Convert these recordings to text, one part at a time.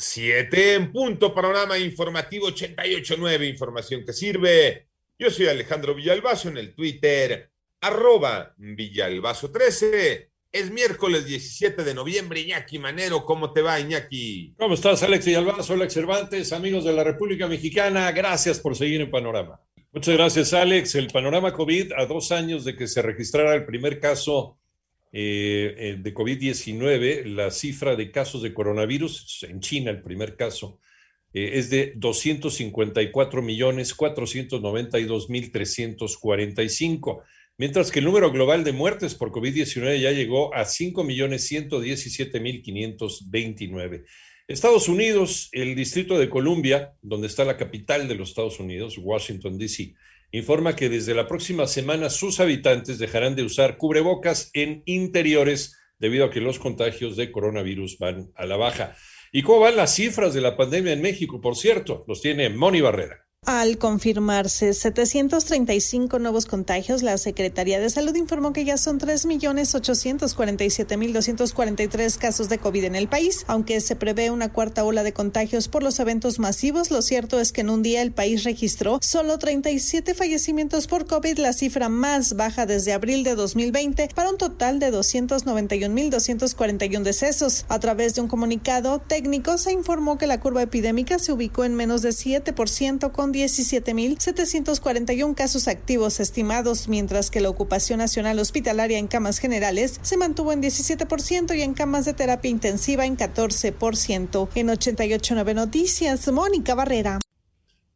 Siete en punto, panorama informativo 88.9, información que sirve. Yo soy Alejandro Villalbazo en el Twitter, arroba Villalbazo13. Es miércoles 17 de noviembre, Iñaki Manero, ¿cómo te va, Iñaki? ¿Cómo estás, Alex Villalbazo, Alex Cervantes, amigos de la República Mexicana? Gracias por seguir en Panorama. Muchas gracias, Alex. El panorama COVID, a dos años de que se registrara el primer caso eh, eh, de COVID-19, la cifra de casos de coronavirus en China, el primer caso, eh, es de 254 millones 492 mil 345, mientras que el número global de muertes por COVID-19 ya llegó a 5 millones 117 mil 529. Estados Unidos, el Distrito de Columbia, donde está la capital de los Estados Unidos, Washington, D.C., informa que desde la próxima semana sus habitantes dejarán de usar cubrebocas en interiores debido a que los contagios de coronavirus van a la baja. ¿Y cómo van las cifras de la pandemia en México? Por cierto, los tiene Moni Barrera. Al confirmarse 735 nuevos contagios, la Secretaría de Salud informó que ya son 3.847.243 casos de COVID en el país. Aunque se prevé una cuarta ola de contagios por los eventos masivos, lo cierto es que en un día el país registró solo 37 fallecimientos por COVID, la cifra más baja desde abril de 2020, para un total de 291.241 decesos. A través de un comunicado técnico se informó que la curva epidémica se ubicó en menos de 7% con 17.741 casos activos estimados, mientras que la ocupación nacional hospitalaria en camas generales se mantuvo en 17% y en camas de terapia intensiva en 14%. En 88.9 Noticias, Mónica Barrera.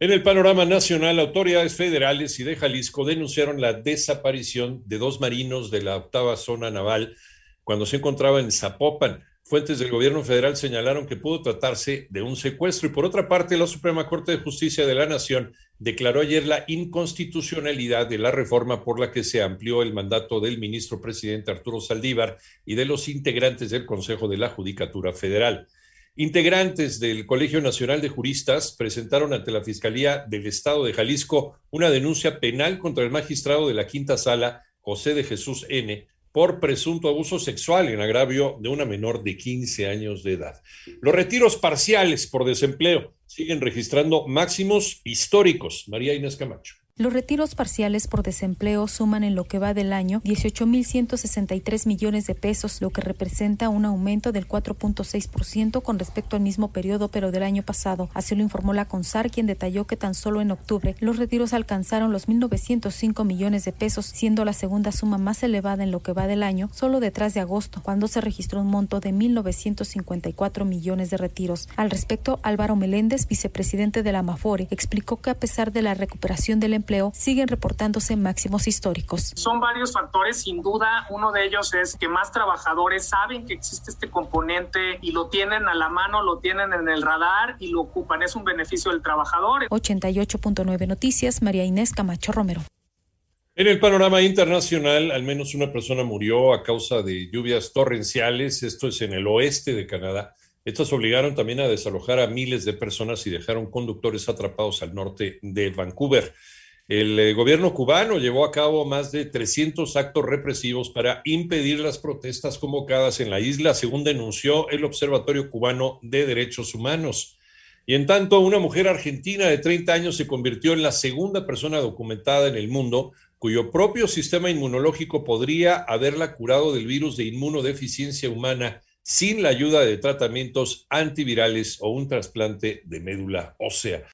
En el panorama nacional, autoridades federales y de Jalisco denunciaron la desaparición de dos marinos de la octava zona naval cuando se encontraban en Zapopan. Fuentes del gobierno federal señalaron que pudo tratarse de un secuestro y por otra parte la Suprema Corte de Justicia de la Nación declaró ayer la inconstitucionalidad de la reforma por la que se amplió el mandato del ministro presidente Arturo Saldívar y de los integrantes del Consejo de la Judicatura Federal. Integrantes del Colegio Nacional de Juristas presentaron ante la Fiscalía del Estado de Jalisco una denuncia penal contra el magistrado de la Quinta Sala, José de Jesús N., por presunto abuso sexual en agravio de una menor de 15 años de edad. Los retiros parciales por desempleo siguen registrando máximos históricos. María Inés Camacho. Los retiros parciales por desempleo suman en lo que va del año 18.163 millones de pesos, lo que representa un aumento del 4.6% con respecto al mismo periodo pero del año pasado. Así lo informó la CONSAR, quien detalló que tan solo en octubre los retiros alcanzaron los 1.905 millones de pesos, siendo la segunda suma más elevada en lo que va del año, solo detrás de agosto, cuando se registró un monto de 1.954 millones de retiros. Al respecto, Álvaro Meléndez, vicepresidente de la Amafore, explicó que a pesar de la recuperación del empleo siguen reportándose máximos históricos. Son varios factores, sin duda, uno de ellos es que más trabajadores saben que existe este componente y lo tienen a la mano, lo tienen en el radar y lo ocupan. Es un beneficio del trabajador. 88.9 Noticias, María Inés Camacho Romero. En el panorama internacional, al menos una persona murió a causa de lluvias torrenciales, esto es en el oeste de Canadá. Estas obligaron también a desalojar a miles de personas y dejaron conductores atrapados al norte de Vancouver. El eh, gobierno cubano llevó a cabo más de 300 actos represivos para impedir las protestas convocadas en la isla, según denunció el Observatorio Cubano de Derechos Humanos. Y en tanto, una mujer argentina de 30 años se convirtió en la segunda persona documentada en el mundo cuyo propio sistema inmunológico podría haberla curado del virus de inmunodeficiencia humana sin la ayuda de tratamientos antivirales o un trasplante de médula ósea.